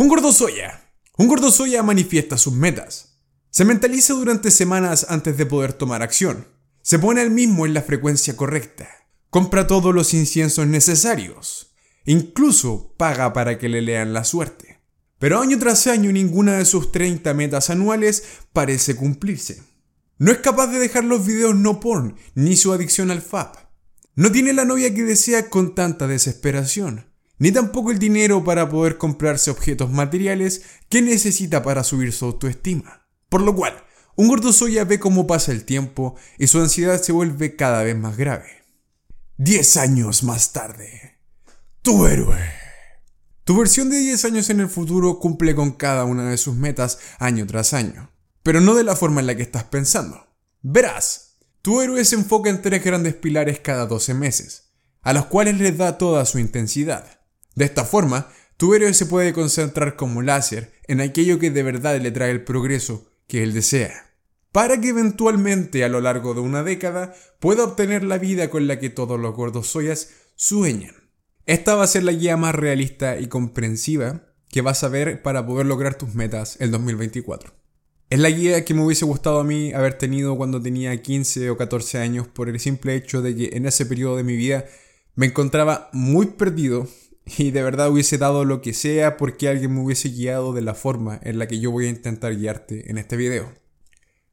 Un gordo soya. Un gordo soya manifiesta sus metas. Se mentaliza durante semanas antes de poder tomar acción. Se pone al mismo en la frecuencia correcta. Compra todos los inciensos necesarios. Incluso paga para que le lean la suerte. Pero año tras año ninguna de sus 30 metas anuales parece cumplirse. No es capaz de dejar los videos no porn ni su adicción al FAP. No tiene la novia que desea con tanta desesperación ni tampoco el dinero para poder comprarse objetos materiales que necesita para subir su autoestima. Por lo cual, un gordo soya ve cómo pasa el tiempo y su ansiedad se vuelve cada vez más grave. 10 años más tarde. Tu héroe. Tu versión de 10 años en el futuro cumple con cada una de sus metas año tras año, pero no de la forma en la que estás pensando. Verás, tu héroe se enfoca en tres grandes pilares cada 12 meses, a los cuales les da toda su intensidad. De esta forma, tu héroe se puede concentrar como láser en aquello que de verdad le trae el progreso que él desea, para que eventualmente a lo largo de una década pueda obtener la vida con la que todos los gordos soyas sueñan. Esta va a ser la guía más realista y comprensiva que vas a ver para poder lograr tus metas el 2024. Es la guía que me hubiese gustado a mí haber tenido cuando tenía 15 o 14 años por el simple hecho de que en ese periodo de mi vida me encontraba muy perdido y de verdad hubiese dado lo que sea porque alguien me hubiese guiado de la forma en la que yo voy a intentar guiarte en este video.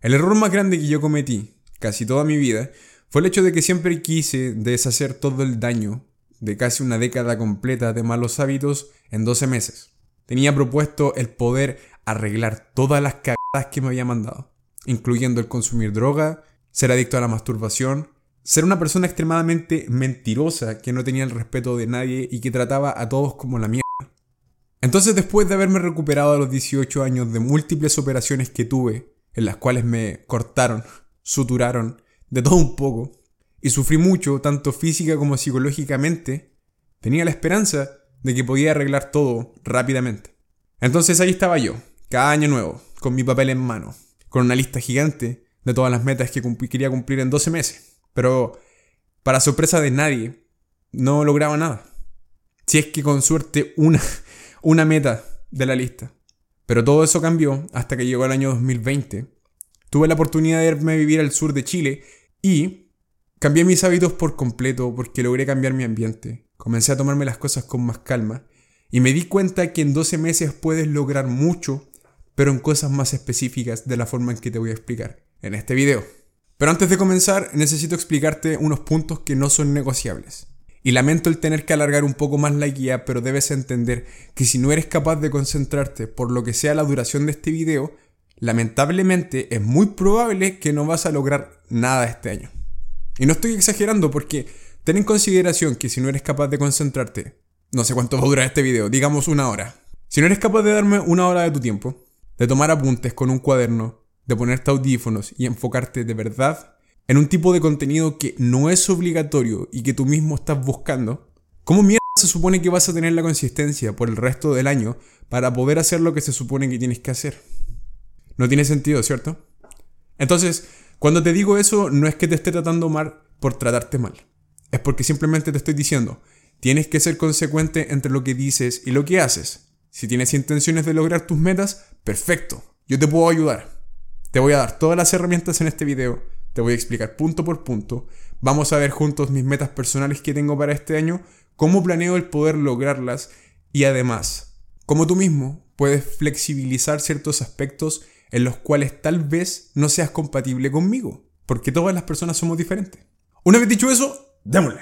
El error más grande que yo cometí, casi toda mi vida, fue el hecho de que siempre quise deshacer todo el daño de casi una década completa de malos hábitos en 12 meses. Tenía propuesto el poder arreglar todas las cagadas que me había mandado, incluyendo el consumir droga, ser adicto a la masturbación, ser una persona extremadamente mentirosa que no tenía el respeto de nadie y que trataba a todos como la mierda. Entonces después de haberme recuperado a los 18 años de múltiples operaciones que tuve, en las cuales me cortaron, suturaron, de todo un poco, y sufrí mucho, tanto física como psicológicamente, tenía la esperanza de que podía arreglar todo rápidamente. Entonces ahí estaba yo, cada año nuevo, con mi papel en mano, con una lista gigante de todas las metas que quería cumplir en 12 meses. Pero, para sorpresa de nadie, no lograba nada. Si es que con suerte una, una meta de la lista. Pero todo eso cambió hasta que llegó el año 2020. Tuve la oportunidad de irme a vivir al sur de Chile y cambié mis hábitos por completo porque logré cambiar mi ambiente. Comencé a tomarme las cosas con más calma y me di cuenta que en 12 meses puedes lograr mucho, pero en cosas más específicas de la forma en que te voy a explicar en este video. Pero antes de comenzar, necesito explicarte unos puntos que no son negociables. Y lamento el tener que alargar un poco más la guía, pero debes entender que si no eres capaz de concentrarte por lo que sea la duración de este video, lamentablemente es muy probable que no vas a lograr nada este año. Y no estoy exagerando porque ten en consideración que si no eres capaz de concentrarte, no sé cuánto va a durar este video, digamos una hora. Si no eres capaz de darme una hora de tu tiempo, de tomar apuntes con un cuaderno, de ponerte audífonos y enfocarte de verdad en un tipo de contenido que no es obligatorio y que tú mismo estás buscando, ¿cómo mierda se supone que vas a tener la consistencia por el resto del año para poder hacer lo que se supone que tienes que hacer? No tiene sentido, ¿cierto? Entonces, cuando te digo eso, no es que te esté tratando mal por tratarte mal. Es porque simplemente te estoy diciendo, tienes que ser consecuente entre lo que dices y lo que haces. Si tienes intenciones de lograr tus metas, perfecto, yo te puedo ayudar. Te voy a dar todas las herramientas en este video, te voy a explicar punto por punto, vamos a ver juntos mis metas personales que tengo para este año, cómo planeo el poder lograrlas y además, cómo tú mismo puedes flexibilizar ciertos aspectos en los cuales tal vez no seas compatible conmigo, porque todas las personas somos diferentes. Una vez dicho eso, démosle.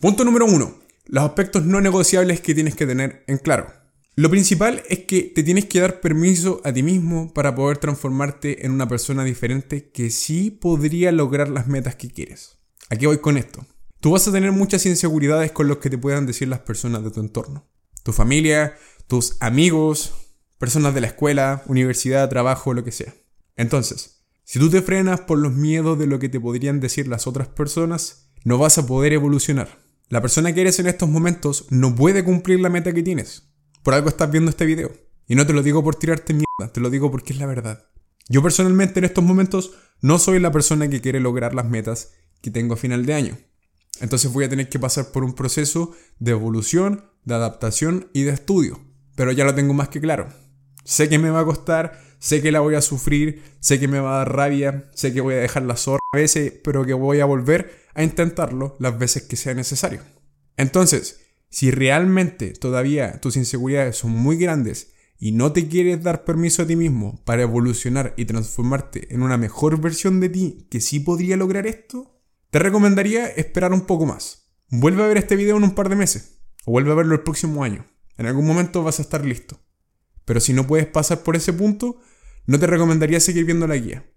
Punto número uno, los aspectos no negociables que tienes que tener en claro. Lo principal es que te tienes que dar permiso a ti mismo para poder transformarte en una persona diferente que sí podría lograr las metas que quieres. Aquí voy con esto. Tú vas a tener muchas inseguridades con lo que te puedan decir las personas de tu entorno. Tu familia, tus amigos, personas de la escuela, universidad, trabajo, lo que sea. Entonces, si tú te frenas por los miedos de lo que te podrían decir las otras personas, no vas a poder evolucionar. La persona que eres en estos momentos no puede cumplir la meta que tienes. Por algo estás viendo este video. Y no te lo digo por tirarte mierda, te lo digo porque es la verdad. Yo personalmente en estos momentos no soy la persona que quiere lograr las metas que tengo a final de año. Entonces voy a tener que pasar por un proceso de evolución, de adaptación y de estudio. pero ya lo tengo más que claro. Sé que me va a costar, sé que la voy a sufrir, sé que me va a dar rabia, sé que voy a dejar la zorra a veces, pero que voy a volver a intentarlo las veces que sea necesario. Entonces, si realmente todavía tus inseguridades son muy grandes y no te quieres dar permiso a ti mismo para evolucionar y transformarte en una mejor versión de ti que sí podría lograr esto, te recomendaría esperar un poco más. Vuelve a ver este video en un par de meses o vuelve a verlo el próximo año. En algún momento vas a estar listo. Pero si no puedes pasar por ese punto, no te recomendaría seguir viendo la guía.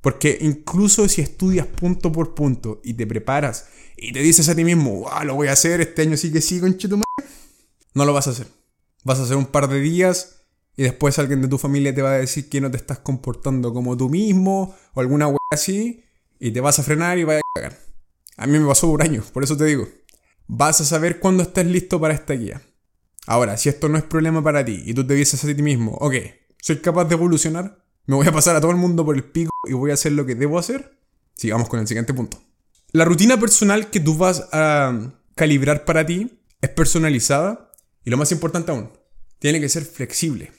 Porque incluso si estudias punto por punto y te preparas y te dices a ti mismo, wow, lo voy a hacer, este año sí que sí, conchito no lo vas a hacer. Vas a hacer un par de días y después alguien de tu familia te va a decir que no te estás comportando como tú mismo o alguna wea así y te vas a frenar y vas a cagar. A mí me pasó un año, por eso te digo. Vas a saber cuándo estás listo para esta guía. Ahora, si esto no es problema para ti y tú te dices a ti mismo, ok, soy capaz de evolucionar, me voy a pasar a todo el mundo por el pico y voy a hacer lo que debo hacer, sigamos con el siguiente punto. La rutina personal que tú vas a calibrar para ti es personalizada y lo más importante aún, tiene que ser flexible.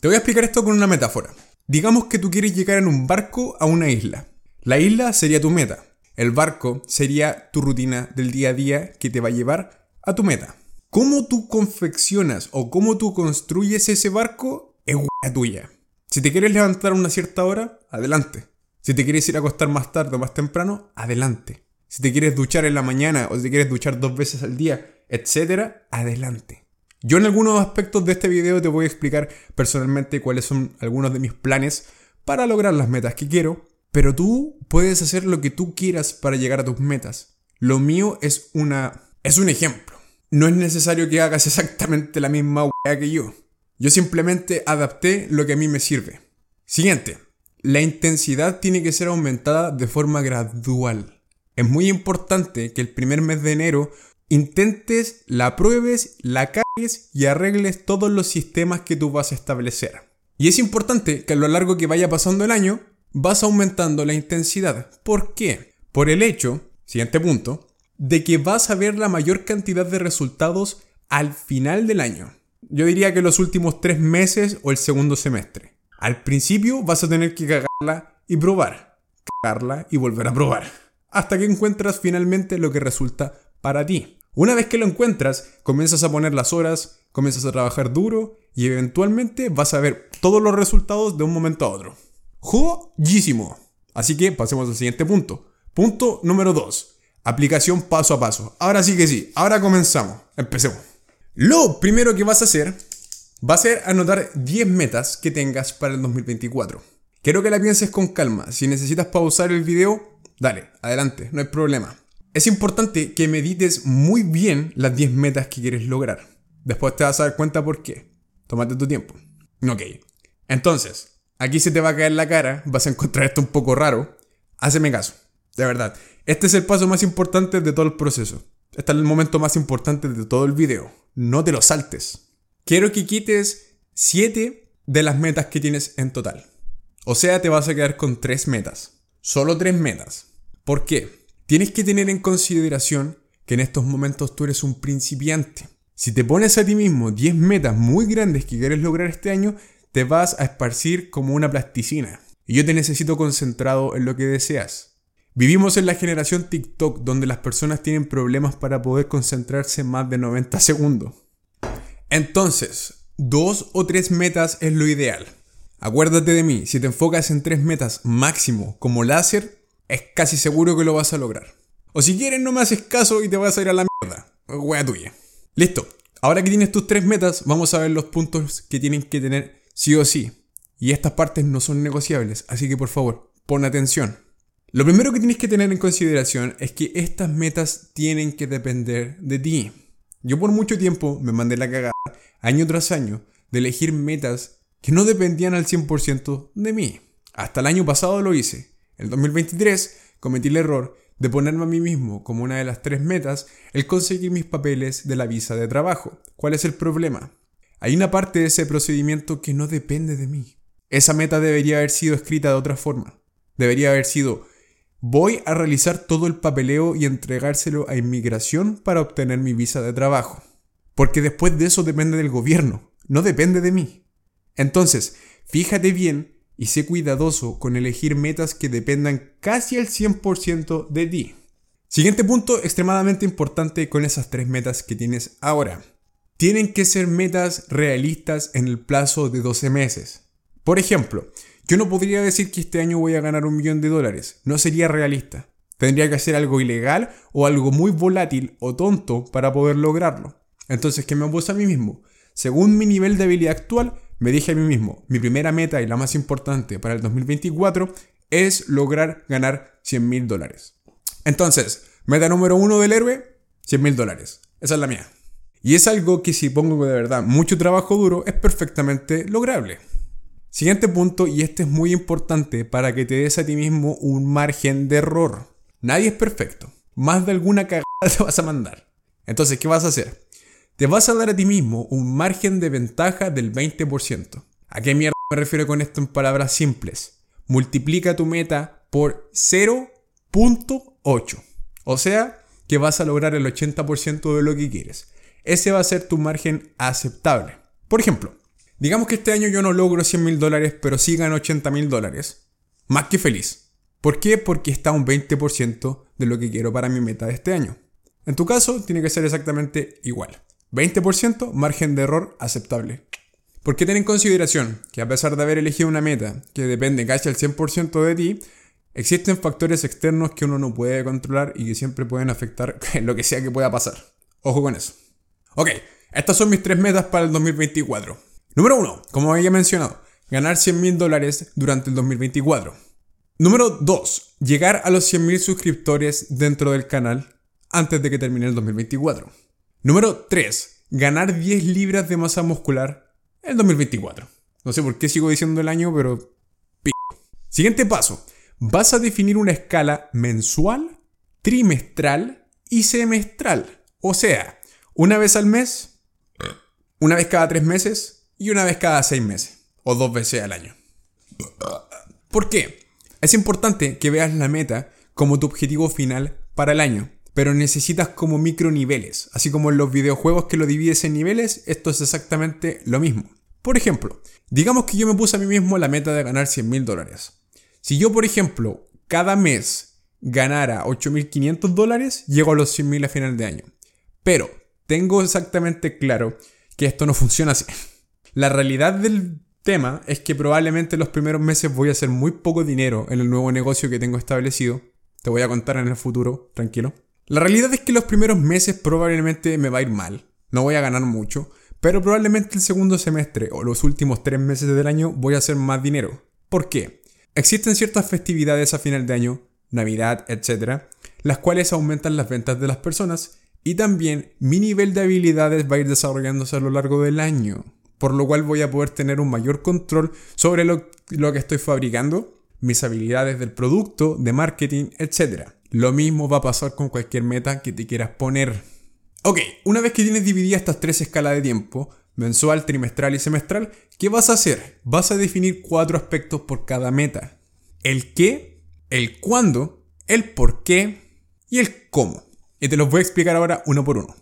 Te voy a explicar esto con una metáfora. Digamos que tú quieres llegar en un barco a una isla. La isla sería tu meta. El barco sería tu rutina del día a día que te va a llevar a tu meta. Cómo tú confeccionas o cómo tú construyes ese barco es tuya. Si te quieres levantar a una cierta hora, adelante. Si te quieres ir a acostar más tarde o más temprano, adelante. Si te quieres duchar en la mañana o si te quieres duchar dos veces al día, etcétera, adelante. Yo en algunos aspectos de este video te voy a explicar personalmente cuáles son algunos de mis planes para lograr las metas que quiero, pero tú puedes hacer lo que tú quieras para llegar a tus metas. Lo mío es una es un ejemplo no es necesario que hagas exactamente la misma weá que yo. Yo simplemente adapté lo que a mí me sirve. Siguiente. La intensidad tiene que ser aumentada de forma gradual. Es muy importante que el primer mes de enero intentes, la pruebes, la cagues y arregles todos los sistemas que tú vas a establecer. Y es importante que a lo largo que vaya pasando el año, vas aumentando la intensidad. ¿Por qué? Por el hecho, siguiente punto, de que vas a ver la mayor cantidad de resultados al final del año. Yo diría que los últimos tres meses o el segundo semestre. Al principio vas a tener que cagarla y probar. Cagarla y volver a probar. Hasta que encuentras finalmente lo que resulta para ti. Una vez que lo encuentras, comienzas a poner las horas, comienzas a trabajar duro y eventualmente vas a ver todos los resultados de un momento a otro. Joyísimo. Así que pasemos al siguiente punto. Punto número 2. Aplicación paso a paso. Ahora sí que sí, ahora comenzamos. Empecemos. Lo primero que vas a hacer va a ser anotar 10 metas que tengas para el 2024. Quiero que la pienses con calma. Si necesitas pausar el video, dale, adelante, no hay problema. Es importante que medites muy bien las 10 metas que quieres lograr. Después te vas a dar cuenta por qué. Tómate tu tiempo. Ok. Entonces, aquí se te va a caer la cara, vas a encontrar esto un poco raro. Háceme caso, de verdad. Este es el paso más importante de todo el proceso. Este es el momento más importante de todo el video. No te lo saltes. Quiero que quites 7 de las metas que tienes en total. O sea, te vas a quedar con 3 metas. Solo 3 metas. ¿Por qué? Tienes que tener en consideración que en estos momentos tú eres un principiante. Si te pones a ti mismo 10 metas muy grandes que quieres lograr este año, te vas a esparcir como una plasticina. Y yo te necesito concentrado en lo que deseas. Vivimos en la generación TikTok donde las personas tienen problemas para poder concentrarse más de 90 segundos. Entonces, dos o tres metas es lo ideal. Acuérdate de mí, si te enfocas en tres metas máximo como láser, es casi seguro que lo vas a lograr. O si quieres no me haces caso y te vas a ir a la mierda. Wea tuya. Listo. Ahora que tienes tus tres metas, vamos a ver los puntos que tienen que tener sí o sí. Y estas partes no son negociables, así que por favor, pon atención. Lo primero que tienes que tener en consideración es que estas metas tienen que depender de ti. Yo por mucho tiempo me mandé la cagada, año tras año, de elegir metas que no dependían al 100% de mí. Hasta el año pasado lo hice. En 2023 cometí el error de ponerme a mí mismo como una de las tres metas el conseguir mis papeles de la visa de trabajo. ¿Cuál es el problema? Hay una parte de ese procedimiento que no depende de mí. Esa meta debería haber sido escrita de otra forma. Debería haber sido Voy a realizar todo el papeleo y entregárselo a inmigración para obtener mi visa de trabajo. Porque después de eso depende del gobierno, no depende de mí. Entonces, fíjate bien y sé cuidadoso con elegir metas que dependan casi al 100% de ti. Siguiente punto extremadamente importante con esas tres metas que tienes ahora. Tienen que ser metas realistas en el plazo de 12 meses. Por ejemplo, yo no podría decir que este año voy a ganar un millón de dólares. No sería realista. Tendría que hacer algo ilegal o algo muy volátil o tonto para poder lograrlo. Entonces, ¿qué me puse a mí mismo? Según mi nivel de habilidad actual, me dije a mí mismo, mi primera meta y la más importante para el 2024 es lograr ganar 100 mil dólares. Entonces, meta número uno del héroe, 100 mil dólares. Esa es la mía. Y es algo que si pongo de verdad mucho trabajo duro, es perfectamente lograble. Siguiente punto, y este es muy importante para que te des a ti mismo un margen de error. Nadie es perfecto. Más de alguna cagada te vas a mandar. Entonces, ¿qué vas a hacer? Te vas a dar a ti mismo un margen de ventaja del 20%. ¿A qué mierda me refiero con esto en palabras simples? Multiplica tu meta por 0.8. O sea, que vas a lograr el 80% de lo que quieres. Ese va a ser tu margen aceptable. Por ejemplo, digamos que este año yo no logro 100 mil dólares, pero sí gano 80 mil dólares. Más que feliz. ¿Por qué? Porque está un 20% de lo que quiero para mi meta de este año. En tu caso, tiene que ser exactamente igual. 20% margen de error aceptable. Porque ten en consideración que a pesar de haber elegido una meta que depende casi al 100% de ti, existen factores externos que uno no puede controlar y que siempre pueden afectar lo que sea que pueda pasar. Ojo con eso. Ok, estas son mis tres metas para el 2024. Número 1, como había mencionado, ganar 100 mil dólares durante el 2024. Número 2, llegar a los 100 mil suscriptores dentro del canal antes de que termine el 2024. Número 3, ganar 10 libras de masa muscular el 2024. No sé por qué sigo diciendo el año, pero... P Siguiente paso, vas a definir una escala mensual, trimestral y semestral. O sea, una vez al mes, una vez cada tres meses y una vez cada seis meses. O dos veces al año. ¿Por qué? Es importante que veas la meta como tu objetivo final para el año. Pero necesitas como micro niveles. Así como en los videojuegos que lo divides en niveles, esto es exactamente lo mismo. Por ejemplo, digamos que yo me puse a mí mismo la meta de ganar 100 mil dólares. Si yo, por ejemplo, cada mes ganara 8.500 dólares, llego a los 100 mil a final de año. Pero tengo exactamente claro que esto no funciona así. La realidad del tema es que probablemente los primeros meses voy a hacer muy poco dinero en el nuevo negocio que tengo establecido. Te voy a contar en el futuro, tranquilo. La realidad es que los primeros meses probablemente me va a ir mal. No voy a ganar mucho. Pero probablemente el segundo semestre o los últimos tres meses del año voy a hacer más dinero. ¿Por qué? Existen ciertas festividades a final de año, Navidad, etc., las cuales aumentan las ventas de las personas y también mi nivel de habilidades va a ir desarrollándose a lo largo del año, por lo cual voy a poder tener un mayor control sobre lo, que estoy fabricando, mis habilidades del producto, de marketing, etc. Lo mismo va a pasar con cualquier meta que te quieras poner. Ok, una vez que tienes divididas estas tres escalas de tiempo, mensual, trimestral y semestral, ¿qué vas a hacer? Vas a definir cuatro aspectos por cada meta. El qué, el cuándo, el por qué y el cómo. Y te los voy a explicar ahora uno por uno.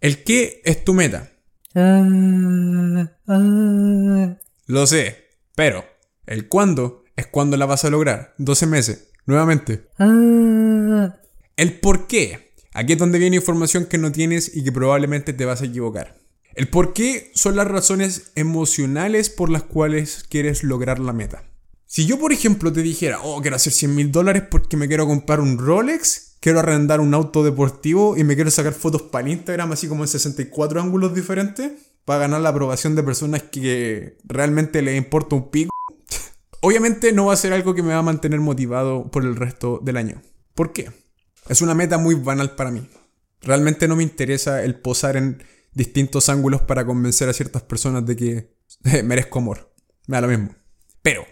El qué es tu meta. Ah, ah. Lo sé, pero el cuándo es cuándo la vas a lograr. 12 meses, nuevamente. Ah. El por qué. Aquí es donde viene información que no tienes y que probablemente te vas a equivocar. El por qué son las razones emocionales por las cuales quieres lograr la meta. Si yo, por ejemplo, te dijera, oh, quiero hacer 100 mil dólares porque me quiero comprar un Rolex quiero arrendar un auto deportivo y me quiero sacar fotos para Instagram así como en 64 ángulos diferentes para ganar la aprobación de personas que realmente les importa un pico. Obviamente no va a ser algo que me va a mantener motivado por el resto del año. ¿Por qué? Es una meta muy banal para mí. Realmente no me interesa el posar en distintos ángulos para convencer a ciertas personas de que merezco amor. Me da lo mismo. Pero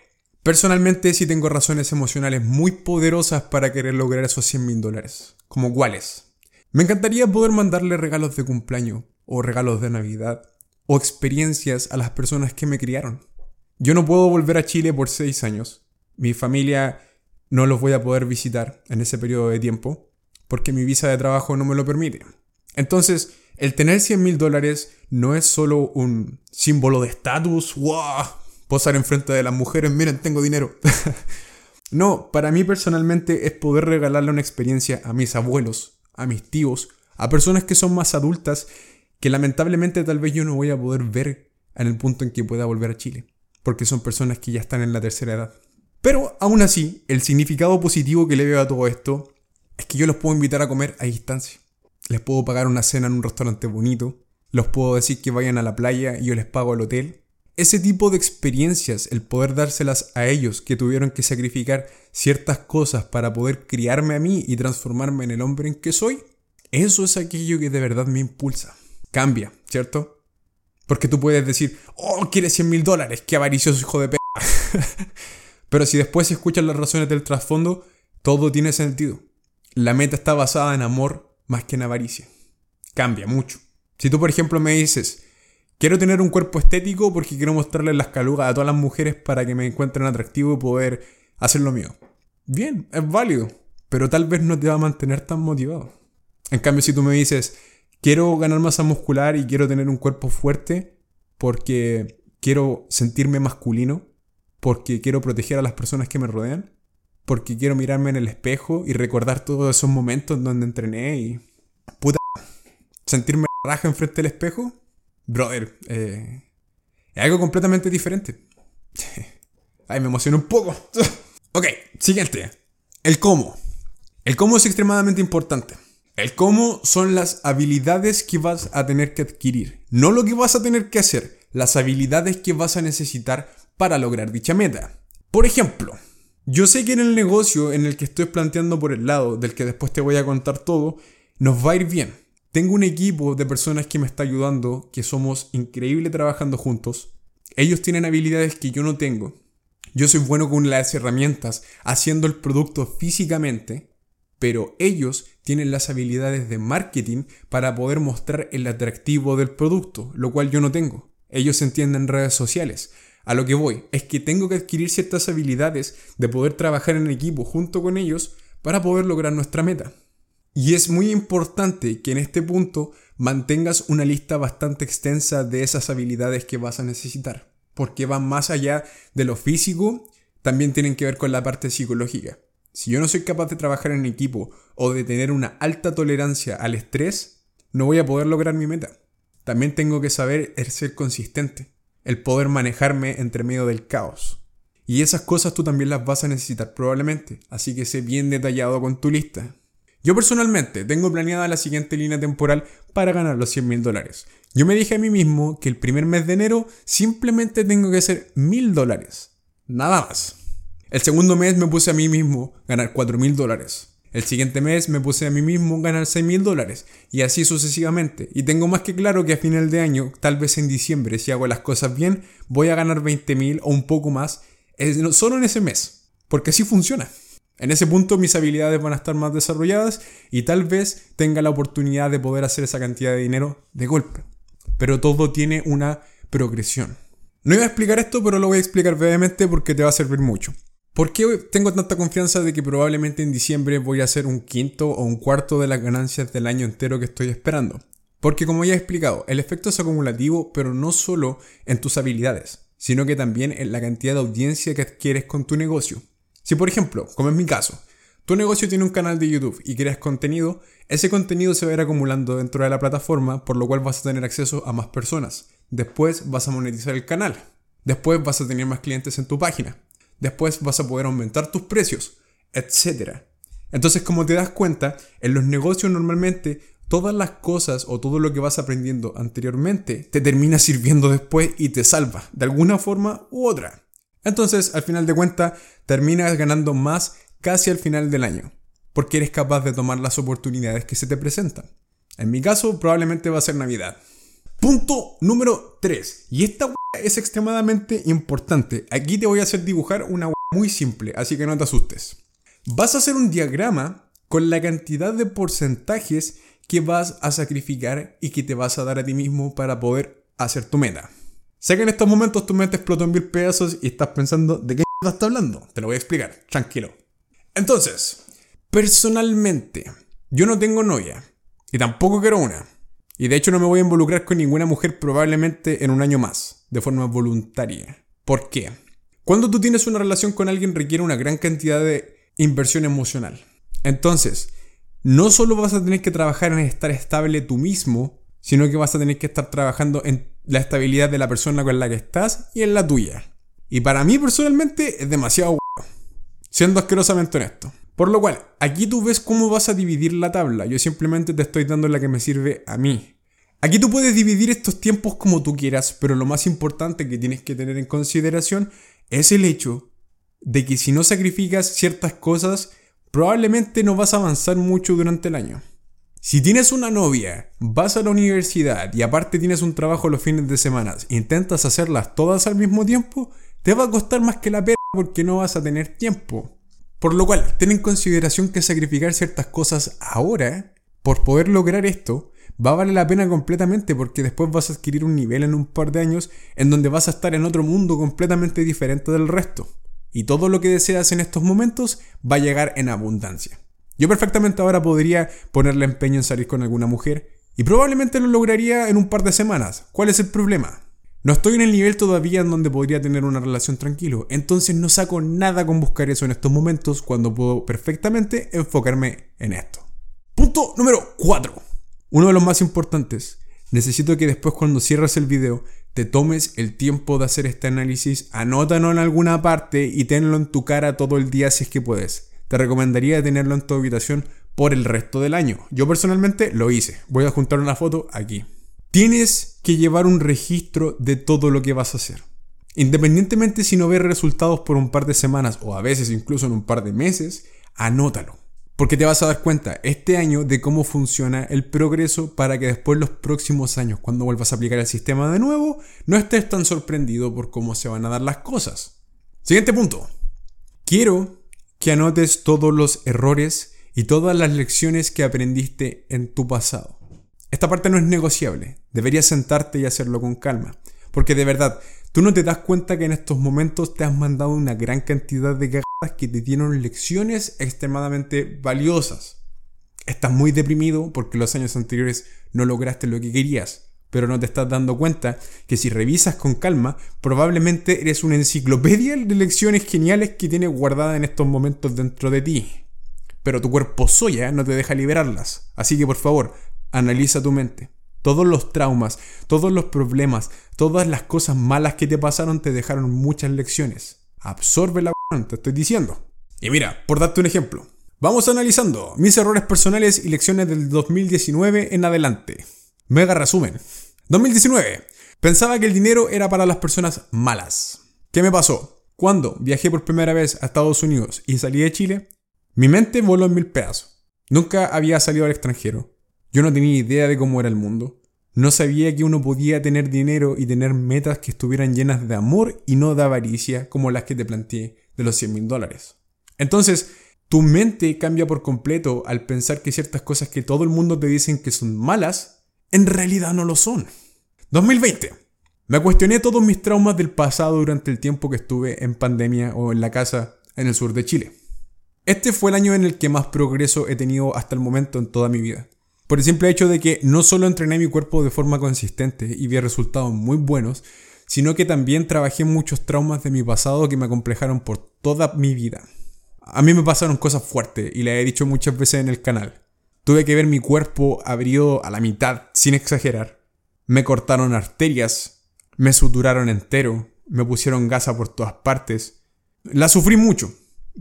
Personalmente sí tengo razones emocionales muy poderosas para querer lograr esos 100 mil dólares. ¿Como cuáles? Me encantaría poder mandarle regalos de cumpleaños, o regalos de Navidad, o experiencias a las personas que me criaron. Yo no puedo volver a Chile por 6 años. Mi familia no los voy a poder visitar en ese periodo de tiempo, porque mi visa de trabajo no me lo permite. Entonces, El tener 100 mil dólares no es solo un símbolo de estatus, wow, posar enfrente de las mujeres, miren, tengo dinero. no, para mí personalmente es poder regalarle una experiencia a mis abuelos, a mis tíos, a personas que son más adultas, que lamentablemente tal vez yo no voy a poder ver en el punto en que pueda volver a Chile, porque son personas que ya están en la tercera edad. Pero aún así, el significado positivo que le veo a todo esto es que yo los puedo invitar a comer a distancia. Les puedo pagar una cena en un restaurante bonito. Los puedo decir que vayan a la playa y yo les pago el hotel. Ese tipo de experiencias, el poder dárselas a ellos que tuvieron que sacrificar ciertas cosas para poder criarme a mí y transformarme en el hombre en que soy, eso es aquello que de verdad me impulsa. Cambia, ¿cierto? Porque tú puedes decir, oh, quieres 100 mil dólares, qué avaricioso hijo de p. Pero si después escuchas las razones del trasfondo, todo tiene sentido. La meta está basada en amor más que en avaricia. Cambia mucho. Si tú, por ejemplo, me dices, quiero tener un cuerpo estético porque quiero mostrarle las calugas a todas las mujeres para que me encuentren atractivo y poder hacer lo mío. Bien, es válido, pero tal vez no te va a mantener tan motivado. En cambio, si tú me dices, quiero ganar masa muscular y quiero tener un cuerpo fuerte porque quiero sentirme masculino, porque quiero proteger a las personas que me rodean, porque quiero mirarme en el espejo y recordar todos esos momentos donde entrené y... Puta, sentirme raja enfrente del espejo. Brother, eh, es algo completamente diferente. Ay, me emociona un poco. ok, siguiente. El cómo. El cómo es extremadamente importante. El cómo son las habilidades que vas a tener que adquirir. No lo que vas a tener que hacer, las habilidades que vas a necesitar para lograr dicha meta. Por ejemplo, yo sé que en el negocio en el que estoy planteando por el lado, del que después te voy a contar todo, nos va a ir bien. Tengo un equipo de personas que me está ayudando, que somos increíbles trabajando juntos. Ellos tienen habilidades que yo no tengo. Yo soy bueno con las herramientas, haciendo el producto físicamente, pero ellos tienen las habilidades de marketing para poder mostrar el atractivo del producto, lo cual yo no tengo. Ellos entienden redes sociales, a lo que voy es que tengo que adquirir ciertas habilidades de poder trabajar en equipo junto con ellos para poder lograr nuestra meta. Y es muy importante que en este punto mantengas una lista bastante extensa de esas habilidades que vas a necesitar, porque van más allá de lo físico, también tienen que ver con la parte psicológica. Si yo no soy capaz de trabajar en equipo o de tener una alta tolerancia al estrés, no voy a poder lograr mi meta. También tengo que saber ser consistente el poder manejarme entre medio del caos. Y esas cosas tú también las vas a necesitar probablemente, así que sé bien detallado con tu lista. Yo personalmente tengo planeada la siguiente línea temporal para ganar los 100 mil dólares. Yo me dije a mí mismo que el primer mes de enero simplemente tengo que hacer mil dólares. Nada más. El segundo mes me puse a mí mismo ganar 4 mil dólares. El siguiente mes me puse a mí mismo ganar 6 mil dólares y así sucesivamente. Y tengo más que claro que a final de año, tal vez en diciembre, si hago las cosas bien, voy a ganar 20 mil o un poco más solo en ese mes. Porque así funciona. En ese punto mis habilidades van a estar más desarrolladas y tal vez tenga la oportunidad de poder hacer esa cantidad de dinero de golpe. Pero todo tiene una progresión. No iba a explicar esto, pero lo voy a explicar brevemente porque te va a servir mucho. ¿Por qué tengo tanta confianza de que probablemente en diciembre voy a hacer un quinto o un cuarto de las ganancias del año entero que estoy esperando? Porque como ya he explicado, el efecto es acumulativo, pero no solo en tus habilidades, sino que también en la cantidad de audiencia que adquieres con tu negocio. Si por ejemplo, como es mi caso, tu negocio tiene un canal de YouTube y creas contenido, ese contenido se va a ir acumulando dentro de la plataforma, por lo cual vas a tener acceso a más personas. Después vas a monetizar el canal. Después vas a tener más clientes en tu página después vas a poder aumentar tus precios, etc. Entonces, como te das cuenta, en los negocios normalmente todas las cosas o todo lo que vas aprendiendo anteriormente te termina sirviendo después y te salva, de alguna forma u otra. Entonces, al final de cuentas, terminas ganando más casi al final del año, porque eres capaz de tomar las oportunidades que se te presentan. En mi caso, probablemente va a ser Navidad. Punto número 3. Y esta es extremadamente importante. Aquí te voy a hacer dibujar una muy simple, así que no te asustes. Vas a hacer un diagrama con la cantidad de porcentajes que vas a sacrificar y que te vas a dar a ti mismo para poder hacer tu meta. Sé que en estos momentos tu mente explotó en mil pedazos y estás pensando de qué estás hablando. Te lo voy a explicar, tranquilo. Entonces, personalmente, yo no tengo novia y tampoco quiero una. Y de hecho no me voy a involucrar con ninguna mujer probablemente en un año más, de forma voluntaria. ¿Por qué? Cuando tú tienes una relación con alguien requiere una gran cantidad de inversión emocional. Entonces, no solo vas a tener que trabajar en estar estable tú mismo, sino que vas a tener que estar trabajando en la estabilidad de la persona con la que estás y en la tuya. Y para mí personalmente es demasiado bueno, siendo asquerosamente honesto. Por lo cual, aquí tú ves cómo vas a dividir la tabla. Yo simplemente te estoy dando la que me sirve a mí. Aquí tú puedes dividir estos tiempos como tú quieras, pero lo más importante que tienes que tener en consideración es el hecho de que si no sacrificas ciertas cosas, probablemente no vas a avanzar mucho durante el año. Si tienes una novia, vas a la universidad y aparte tienes un trabajo los fines de semana, intentas hacerlas todas al mismo tiempo, te va a costar más que la pena porque no vas a tener tiempo. Por lo cual, ten en consideración que sacrificar ciertas cosas ahora, por poder lograr esto, va a valer la pena completamente porque después vas a adquirir un nivel en un par de años en donde vas a estar en otro mundo completamente diferente del resto. Y todo lo que deseas en estos momentos va a llegar en abundancia. Yo perfectamente ahora podría ponerle empeño en salir con alguna mujer y probablemente lo lograría en un par de semanas. ¿Cuál es el problema? No estoy en el nivel todavía en donde podría tener una relación tranquilo, entonces no saco nada con buscar eso en estos momentos cuando puedo perfectamente enfocarme en esto. Punto número 4. Uno de los más importantes. Necesito que después cuando cierres el video te tomes el tiempo de hacer este análisis, anótalo en alguna parte y tenlo en tu cara todo el día si es que puedes. Te recomendaría tenerlo en tu habitación por el resto del año. Yo personalmente lo hice. Voy a juntar una foto aquí. Tienes que llevar un registro de todo lo que vas a hacer. Independientemente si no ves resultados por un par de semanas o a veces incluso en un par de meses, anótalo. Porque te vas a dar cuenta este año de cómo funciona el progreso para que después los próximos años, cuando vuelvas a aplicar el sistema de nuevo, no estés tan sorprendido por cómo se van a dar las cosas. Siguiente punto. Quiero que anotes todos los errores y todas las lecciones que aprendiste en tu pasado. Esta parte no es negociable. Deberías sentarte y hacerlo con calma. Porque de verdad, tú no te das cuenta que en estos momentos te has mandado una gran cantidad de cagadas que te dieron lecciones extremadamente valiosas. Estás muy deprimido porque los años anteriores no lograste lo que querías, pero no te estás dando cuenta que si revisas con calma, probablemente eres una enciclopedia de lecciones geniales que tienes guardada en estos momentos dentro de ti. Pero tu cuerpo soya no te deja liberarlas. Así que por favor, Analiza tu mente. Todos los traumas, todos los problemas, todas las cosas malas que te pasaron te dejaron muchas lecciones. Absorbe la te estoy diciendo. Y mira, por darte un ejemplo. Vamos analizando mis errores personales y lecciones del 2019 en adelante. Mega resumen. 2019. Pensaba que el dinero era para las personas malas. ¿Qué me pasó? Cuando viajé por primera vez a Estados Unidos y salí de Chile, mi mente voló en mil pedazos. Nunca había salido al extranjero. Yo no tenía idea de cómo era el mundo. No sabía que uno podía tener dinero y tener metas que estuvieran llenas de amor y no de avaricia como las que te planteé de los 100 mil dólares. Entonces, tu mente cambia por completo al pensar que ciertas cosas que todo el mundo te dicen que son malas, en realidad no lo son. 2020. Me cuestioné todos mis traumas del pasado durante el tiempo que estuve en pandemia o en la casa en el sur de Chile. Este fue el año en el que más progreso he tenido hasta el momento en toda mi vida. Por el simple hecho de que no solo entrené mi cuerpo de forma consistente y vi resultados muy buenos, sino que también trabajé muchos traumas de mi pasado que me acomplejaron por toda mi vida. A mí me pasaron cosas fuertes y las he dicho muchas veces en el canal. Tuve que ver mi cuerpo abrido a la mitad, sin exagerar. Me cortaron arterias, me suturaron entero, me pusieron gasa por todas partes. La sufrí mucho,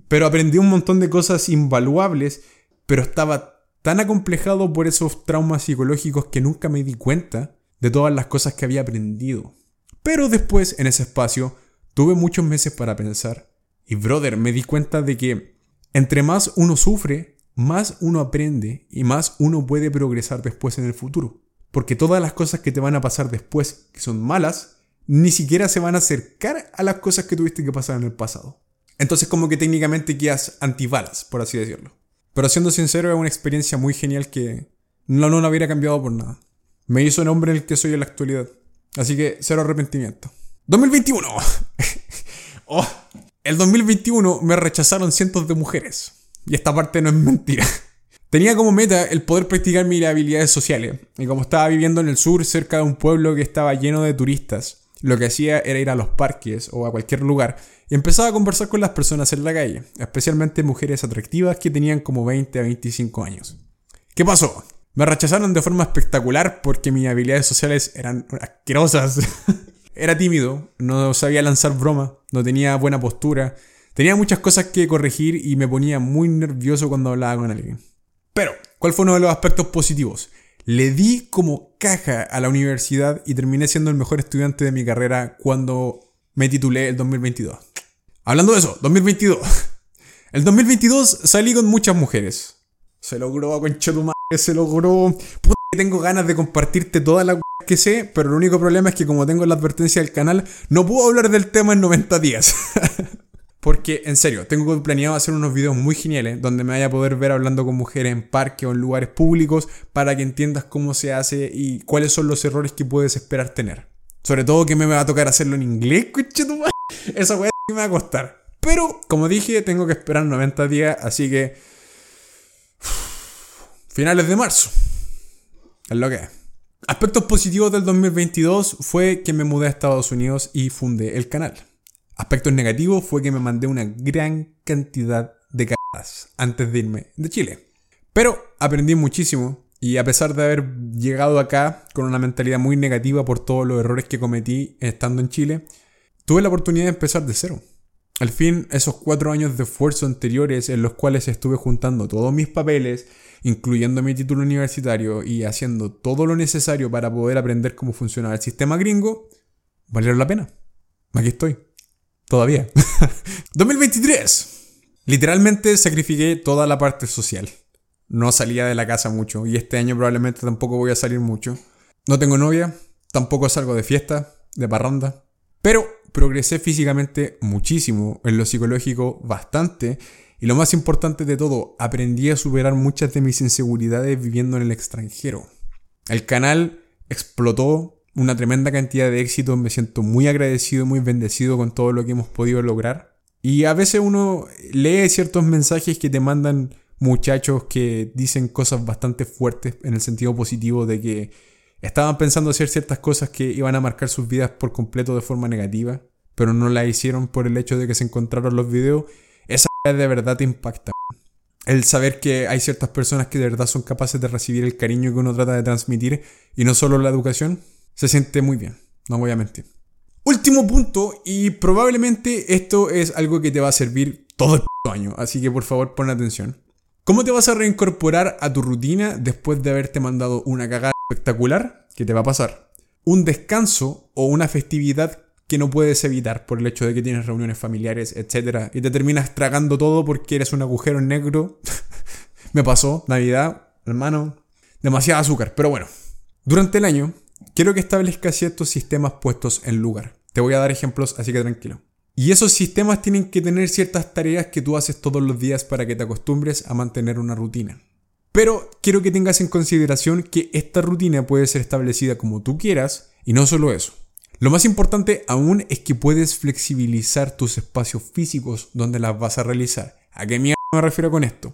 pero aprendí un montón de cosas invaluables, pero estaba tan acomplejado por esos traumas psicológicos que nunca me di cuenta de todas las cosas que había aprendido. Pero después, en ese espacio, tuve muchos meses para pensar. Y brother, me di cuenta de que entre más uno sufre, más uno aprende y más uno puede progresar después en el futuro. Porque todas las cosas que te van a pasar después, que son malas, ni siquiera se van a acercar a las cosas que tuviste que pasar en el pasado. Entonces como que técnicamente quedas antibalas, por así decirlo. Pero siendo sincero, es una experiencia muy genial que no, no la hubiera cambiado por nada. Me hizo el hombre en el que soy en la actualidad. Así que cero arrepentimiento. 2021. oh, el 2021 me rechazaron cientos de mujeres. Y esta parte no es mentira. Tenía como meta el poder practicar mis habilidades sociales, y como estaba viviendo en el sur, cerca de un pueblo que estaba lleno de turistas, lo que hacía era ir a los parques o a cualquier lugar y empezaba a conversar con las personas en la calle, especialmente mujeres atractivas que tenían como 20 a 25 años. ¿Qué pasó? Me rechazaron de forma espectacular porque mis habilidades sociales eran asquerosas. Era tímido, no sabía lanzar broma, no tenía buena postura, tenía muchas cosas que corregir y me ponía muy nervioso cuando hablaba con alguien. Pero, ¿cuál fue uno de los aspectos positivos? Le di como caja a la universidad y terminé siendo el mejor estudiante de mi carrera cuando me titulé el 2022. Hablando de eso, 2022. El 2022 salí con muchas mujeres. Se logró, concha tu madre, se logró. Puta que tengo ganas de compartirte toda la que sé, pero el único problema es que como tengo la advertencia del canal, no puedo hablar del tema en 90 días. Porque, en serio, tengo planeado hacer unos videos muy geniales donde me vaya a poder ver hablando con mujeres en parques o en lugares públicos para que entiendas cómo se hace y cuáles son los errores que puedes esperar tener. Sobre todo que me va a tocar hacerlo en inglés, madre. Esa weá me va a costar. Pero, como dije, tengo que esperar 90 días, así que Finales de marzo. Es lo que es. Aspectos positivos del 2022 fue que me mudé a Estados Unidos y fundé el canal. Aspectos negativos fue que me mandé una gran cantidad de cagadas antes de irme de Chile. Pero aprendí muchísimo y a pesar de haber llegado acá con una mentalidad muy negativa por todos los errores que cometí estando en Chile, tuve la oportunidad de empezar de cero. Al fin, esos cuatro años de esfuerzo anteriores en los cuales estuve juntando todos mis papeles, incluyendo mi título universitario y haciendo todo lo necesario para poder aprender cómo funciona el sistema gringo, valieron la pena. Aquí estoy. Todavía. 2023. Literalmente sacrifiqué toda la parte social. No salía de la casa mucho y este año probablemente tampoco voy a salir mucho. No tengo novia, tampoco salgo de fiesta, de parranda. Pero progresé físicamente muchísimo, en lo psicológico bastante y lo más importante de todo, aprendí a superar muchas de mis inseguridades viviendo en el extranjero. El canal explotó una tremenda cantidad de éxitos, me siento muy agradecido, muy bendecido con todo lo que hemos podido lograr. Y a veces uno lee ciertos mensajes que te mandan muchachos que dicen cosas bastante fuertes en el sentido positivo de que estaban pensando hacer ciertas cosas que iban a marcar sus vidas por completo de forma negativa, pero no la hicieron por el hecho de que se encontraron los videos esa de verdad te impacta. El saber que hay ciertas personas que de verdad son capaces de recibir el cariño que uno trata de transmitir y no solo la educación, se siente muy bien, no voy a mentir. Último punto, y probablemente esto es algo que te va a servir todo el año, así que por favor pon atención. ¿Cómo te vas a reincorporar a tu rutina después de haberte mandado una cagada espectacular? ¿Qué te va a pasar? Un descanso o una festividad que no puedes evitar por el hecho de que tienes reuniones familiares, etc. Y te terminas tragando todo porque eres un agujero negro. Me pasó, Navidad, hermano, demasiado azúcar. Pero bueno, durante el año quiero que establezcas ciertos sistemas puestos en lugar. Te voy a dar ejemplos, así que tranquilo. Y esos sistemas tienen que tener ciertas tareas que tú haces todos los días para que te acostumbres a mantener una rutina. Pero quiero que tengas en consideración que esta rutina puede ser establecida como tú quieras y no solo eso. Lo más importante aún es que puedes flexibilizar tus espacios físicos donde las vas a realizar. ¿A qué mierda me refiero con esto?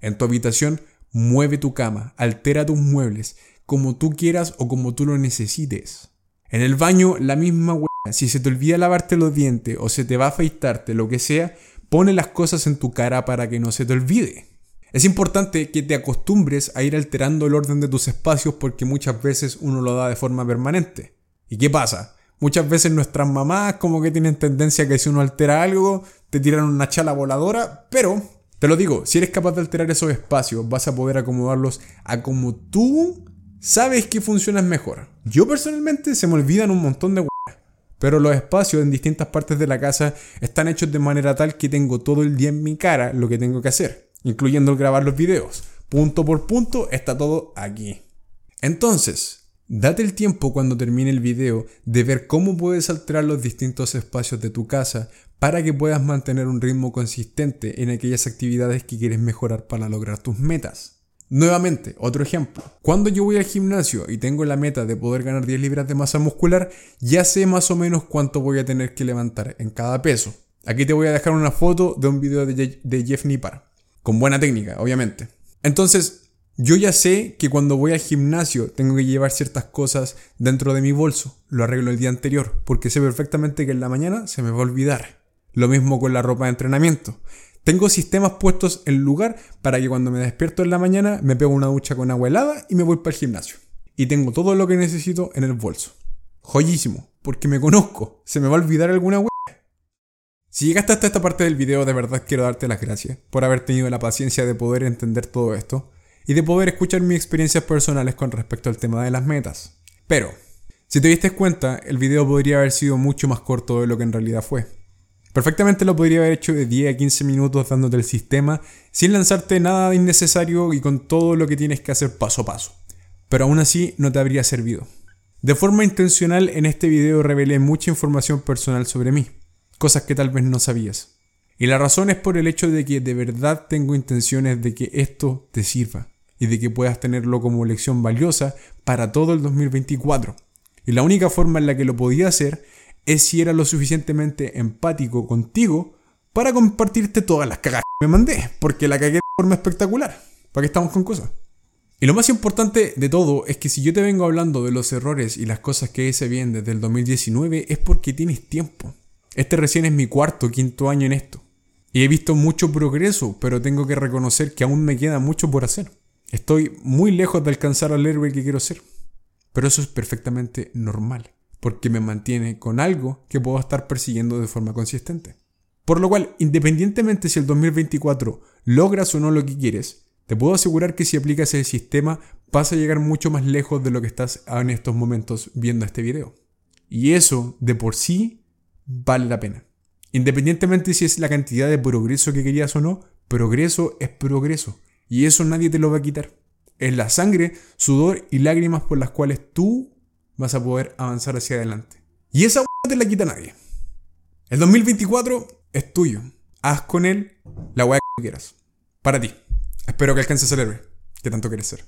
En tu habitación, mueve tu cama, altera tus muebles, como tú quieras o como tú lo necesites. En el baño, la misma hueá. Si se te olvida lavarte los dientes o se te va a afeitarte, lo que sea, pone las cosas en tu cara para que no se te olvide. Es importante que te acostumbres a ir alterando el orden de tus espacios porque muchas veces uno lo da de forma permanente. ¿Y qué pasa? Muchas veces nuestras mamás como que tienen tendencia a que si uno altera algo, te tiran una chala voladora, pero te lo digo, si eres capaz de alterar esos espacios, vas a poder acomodarlos a como tú sabes que funcionan mejor. Yo personalmente se me olvidan un montón de pero los espacios en distintas partes de la casa están hechos de manera tal que tengo todo el día en mi cara lo que tengo que hacer, incluyendo el grabar los videos. Punto por punto está todo aquí. Entonces, Date el tiempo cuando termine el video de ver cómo puedes alterar los distintos espacios de tu casa para que puedas mantener un ritmo consistente en aquellas actividades que quieres mejorar para lograr tus metas. Nuevamente, otro ejemplo. Cuando yo voy al gimnasio y tengo la meta de poder ganar 10 libras de masa muscular, ya sé más o menos cuánto voy a tener que levantar en cada peso. Aquí te voy a dejar una foto de un video de Jeff Nippar. Con buena técnica, obviamente. Entonces, yo ya sé que cuando voy al gimnasio tengo que llevar ciertas cosas dentro de mi bolso. Lo arreglo el día anterior, porque sé perfectamente que en la mañana se me va a olvidar. Lo mismo con la ropa de entrenamiento. Tengo sistemas puestos en lugar para que cuando me despierto en la mañana me pego una ducha con agua helada y me voy para el gimnasio. Y tengo todo lo que necesito en el bolso. Joyísimo, porque me conozco. ¿Se me va a olvidar alguna wea? Si llegaste hasta esta parte del video, de verdad quiero darte las gracias por haber tenido la paciencia de poder entender todo esto y de poder escuchar mis experiencias personales con respecto al tema de las metas. Pero, si te diste cuenta, el video podría haber sido mucho más corto de lo que en realidad fue. Perfectamente lo podría haber hecho de 10 a 15 minutos dándote el sistema sin lanzarte nada innecesario y con todo lo que tienes que hacer paso a paso. Pero aún así no te habría servido. De forma intencional en este video revelé mucha información personal sobre mí, cosas que tal vez no sabías. Y la razón es por el hecho de que de verdad tengo intenciones de que esto te sirva y de que puedas tenerlo como lección valiosa para todo el 2024. Y la única forma en la que lo podía hacer es si era lo suficientemente empático contigo para compartirte todas las cagadas que me mandé, porque la cagué de forma espectacular. ¿Para qué estamos con cosas? Y lo más importante de todo es que si yo te vengo hablando de los errores y las cosas que hice bien desde el 2019 es porque tienes tiempo. Este recién es mi cuarto, quinto año en esto. Y he visto mucho progreso, pero tengo que reconocer que aún me queda mucho por hacer. Estoy muy lejos de alcanzar al héroe que quiero ser. Pero eso es perfectamente normal porque me mantiene con algo que puedo estar persiguiendo de forma consistente. Por lo cual, independientemente si el 2024 logras o no lo que quieres, te puedo asegurar que si aplicas el sistema vas a llegar mucho más lejos de lo que estás en estos momentos viendo este video. Y eso de por sí vale la pena. Independientemente si es la cantidad de progreso que querías o no, progreso es progreso. Y eso nadie te lo va a quitar. Es la sangre, sudor y lágrimas por las cuales tú vas a poder avanzar hacia adelante. Y esa no te la quita nadie. El 2024 es tuyo. Haz con él la weá que quieras. Para ti. Espero que alcances el héroe que tanto quieres ser.